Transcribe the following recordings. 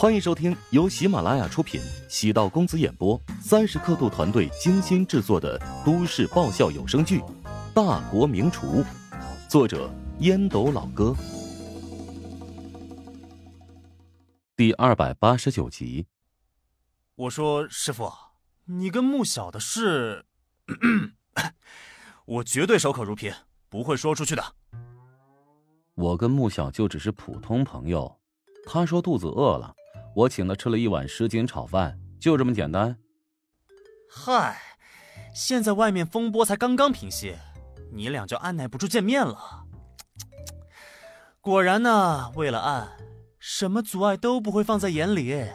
欢迎收听由喜马拉雅出品、喜道公子演播、三十刻度团队精心制作的都市爆笑有声剧《大国名厨》，作者烟斗老哥，第二百八十九集。我说师傅，你跟穆小的事，我绝对守口如瓶，不会说出去的。我跟穆小就只是普通朋友，他说肚子饿了。我请他吃了一碗什锦炒饭，就这么简单。嗨，现在外面风波才刚刚平息，你俩就按耐不住见面了。果然呢，为了爱，什么阻碍都不会放在眼里。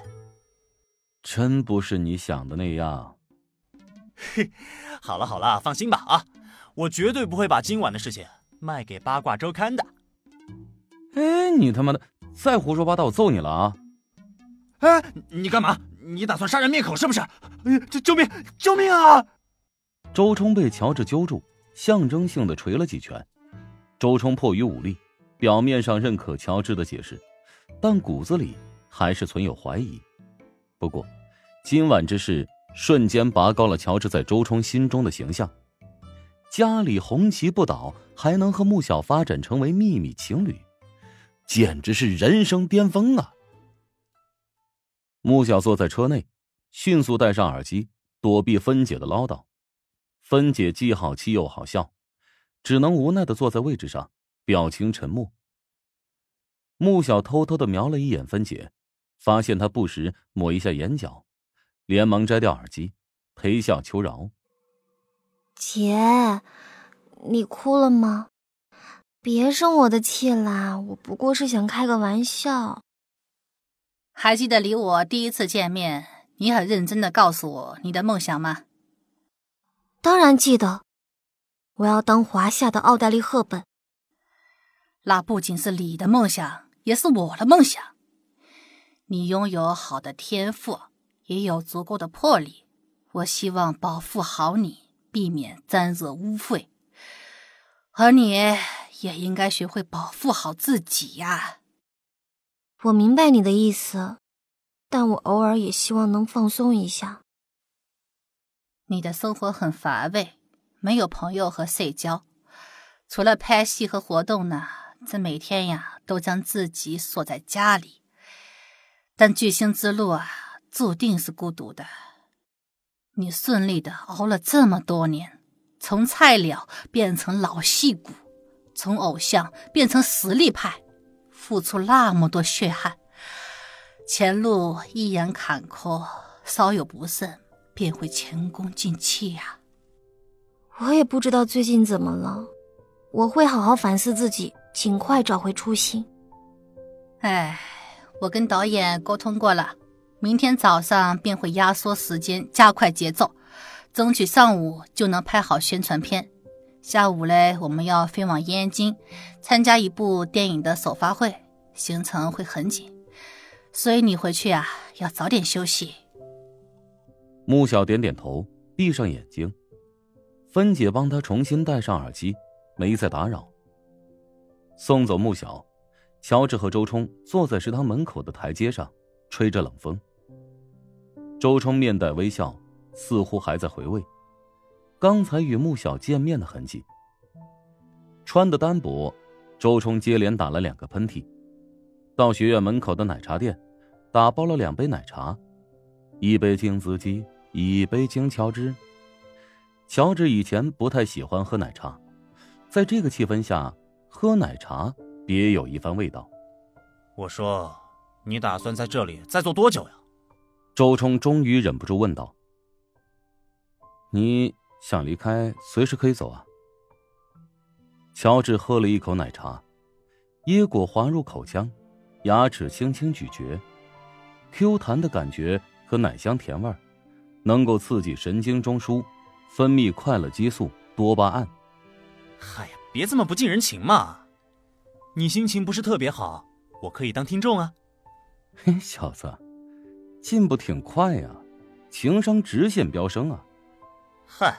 真不是你想的那样。嘿，好了好了，放心吧啊，我绝对不会把今晚的事情卖给八卦周刊的。哎，你他妈的再胡说八道，我揍你了啊！哎，你干嘛？你打算杀人灭口是不是？哎，救救命！救命啊！周冲被乔治揪住，象征性的捶了几拳。周冲迫于武力，表面上认可乔治的解释，但骨子里还是存有怀疑。不过，今晚之事瞬间拔高了乔治在周冲心中的形象。家里红旗不倒，还能和穆小发展成为秘密情侣，简直是人生巅峰啊！穆小坐在车内，迅速戴上耳机，躲避芬姐的唠叨。芬姐既好气又好笑，只能无奈的坐在位置上，表情沉默。穆小偷偷的瞄了一眼芬姐，发现她不时抹一下眼角，连忙摘掉耳机，陪笑求饶：“姐，你哭了吗？别生我的气啦，我不过是想开个玩笑。”还记得离我第一次见面，你很认真的告诉我你的梦想吗？当然记得，我要当华夏的奥黛丽·赫本。那不仅是你的梦想，也是我的梦想。你拥有好的天赋，也有足够的魄力。我希望保护好你，避免沾惹污秽。而你也应该学会保护好自己呀。我明白你的意思，但我偶尔也希望能放松一下。你的生活很乏味，没有朋友和社交，除了拍戏和活动呢，这每天呀都将自己锁在家里。但巨星之路啊，注定是孤独的。你顺利的熬了这么多年，从菜鸟变成老戏骨，从偶像变成实力派。付出那么多血汗，前路依然坎坷，稍有不慎便会前功尽弃呀。我也不知道最近怎么了，我会好好反思自己，尽快找回初心。哎，我跟导演沟通过了，明天早上便会压缩时间，加快节奏，争取上午就能拍好宣传片。下午嘞，我们要飞往燕京，参加一部电影的首发会，行程会很紧，所以你回去啊要早点休息。穆小点点头，闭上眼睛。芬姐帮他重新戴上耳机，没再打扰。送走穆小，乔治和周冲坐在食堂门口的台阶上，吹着冷风。周冲面带微笑，似乎还在回味。刚才与穆小见面的痕迹。穿的单薄，周冲接连打了两个喷嚏。到学院门口的奶茶店，打包了两杯奶茶，一杯金子鸡，一杯金乔治。乔治以前不太喜欢喝奶茶，在这个气氛下喝奶茶别有一番味道。我说，你打算在这里再坐多久呀？周冲终于忍不住问道：“你？”想离开，随时可以走啊。乔治喝了一口奶茶，椰果滑入口腔，牙齿轻轻咀嚼，Q 弹的感觉和奶香甜味儿，能够刺激神经中枢，分泌快乐激素多巴胺。嗨呀，别这么不近人情嘛！你心情不是特别好，我可以当听众啊。嘿，小子，进步挺快呀，情商直线飙升啊！嗨。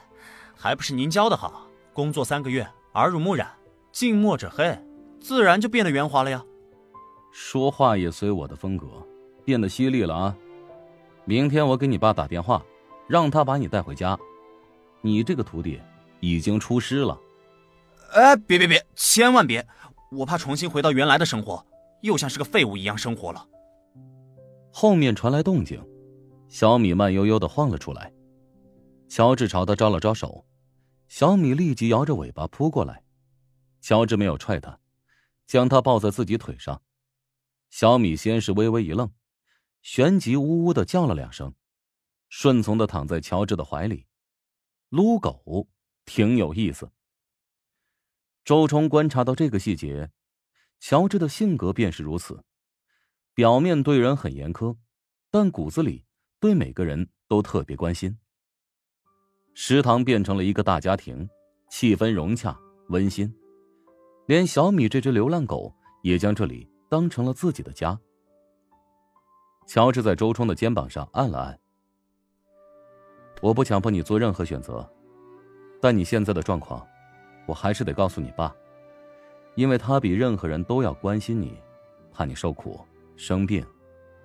还不是您教的好，工作三个月，耳濡目染，近墨者黑，自然就变得圆滑了呀。说话也随我的风格，变得犀利了啊！明天我给你爸打电话，让他把你带回家。你这个徒弟已经出师了。哎，别别别，千万别！我怕重新回到原来的生活，又像是个废物一样生活了。后面传来动静，小米慢悠悠的晃了出来。乔治朝他招了招手，小米立即摇着尾巴扑过来。乔治没有踹他，将他抱在自己腿上。小米先是微微一愣，旋即呜呜的叫了两声，顺从的躺在乔治的怀里。撸狗挺有意思。周冲观察到这个细节，乔治的性格便是如此，表面对人很严苛，但骨子里对每个人都特别关心。食堂变成了一个大家庭，气氛融洽温馨，连小米这只流浪狗也将这里当成了自己的家。乔治在周冲的肩膀上按了按。我不强迫你做任何选择，但你现在的状况，我还是得告诉你爸，因为他比任何人都要关心你，怕你受苦、生病、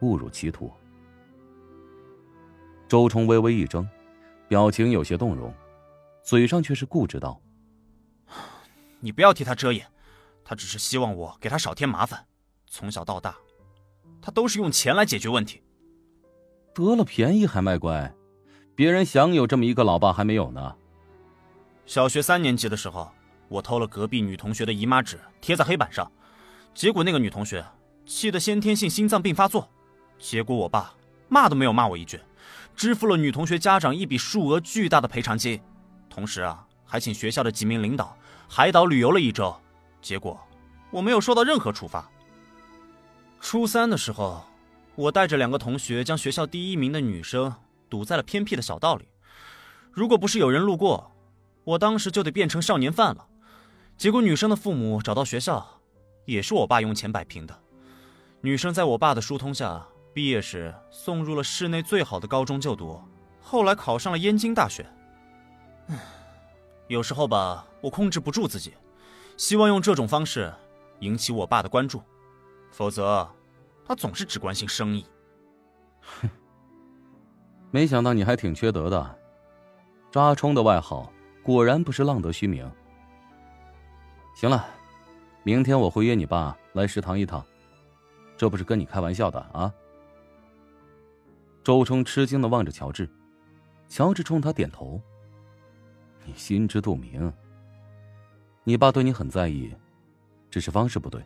误入歧途。周冲微微一怔，表情有些动容，嘴上却是固执道：“你不要替他遮掩，他只是希望我给他少添麻烦。从小到大，他都是用钱来解决问题，得了便宜还卖乖。”别人想有这么一个老爸还没有呢。小学三年级的时候，我偷了隔壁女同学的姨妈纸贴在黑板上，结果那个女同学气得先天性心脏病发作，结果我爸骂都没有骂我一句，支付了女同学家长一笔数额巨大的赔偿金，同时啊还请学校的几名领导海岛旅游了一周，结果我没有受到任何处罚。初三的时候，我带着两个同学将学校第一名的女生。堵在了偏僻的小道里，如果不是有人路过，我当时就得变成少年犯了。结果女生的父母找到学校，也是我爸用钱摆平的。女生在我爸的疏通下，毕业时送入了市内最好的高中就读，后来考上了燕京大学。有时候吧，我控制不住自己，希望用这种方式引起我爸的关注，否则他总是只关心生意。哼。没想到你还挺缺德的，扎冲的外号果然不是浪得虚名。行了，明天我会约你爸来食堂一趟，这不是跟你开玩笑的啊。周冲吃惊的望着乔治，乔治冲他点头。你心知肚明，你爸对你很在意，只是方式不对。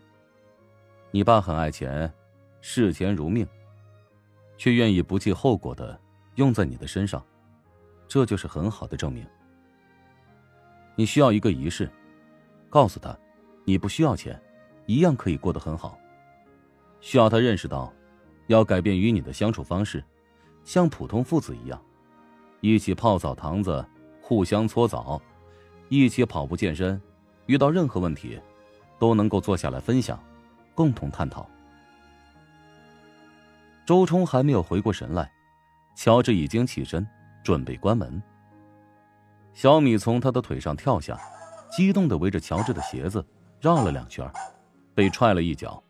你爸很爱钱，视钱如命，却愿意不计后果的。用在你的身上，这就是很好的证明。你需要一个仪式，告诉他，你不需要钱，一样可以过得很好。需要他认识到，要改变与你的相处方式，像普通父子一样，一起泡澡堂子，互相搓澡，一起跑步健身，遇到任何问题，都能够坐下来分享，共同探讨。周冲还没有回过神来。乔治已经起身，准备关门。小米从他的腿上跳下，激动的围着乔治的鞋子绕了两圈，被踹了一脚，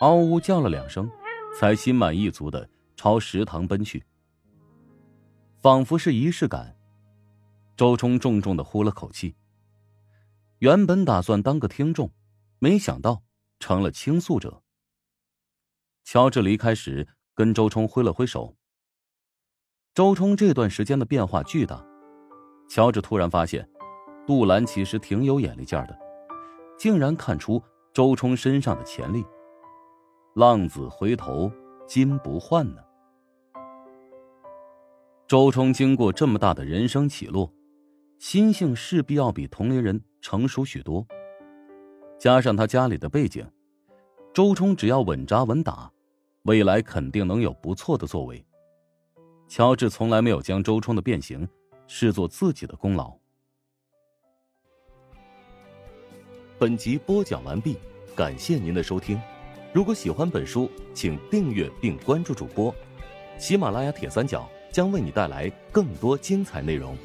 嗷呜叫了两声，才心满意足的朝食堂奔去。仿佛是仪式感，周冲重重的呼了口气。原本打算当个听众，没想到成了倾诉者。乔治离开时，跟周冲挥了挥手。周冲这段时间的变化巨大，乔治突然发现，杜兰其实挺有眼力劲的，竟然看出周冲身上的潜力。浪子回头金不换呢。周冲经过这么大的人生起落，心性势必要比同龄人成熟许多。加上他家里的背景，周冲只要稳扎稳打，未来肯定能有不错的作为。乔治从来没有将周冲的变形视作自己的功劳。本集播讲完毕，感谢您的收听。如果喜欢本书，请订阅并关注主播。喜马拉雅铁三角将为你带来更多精彩内容。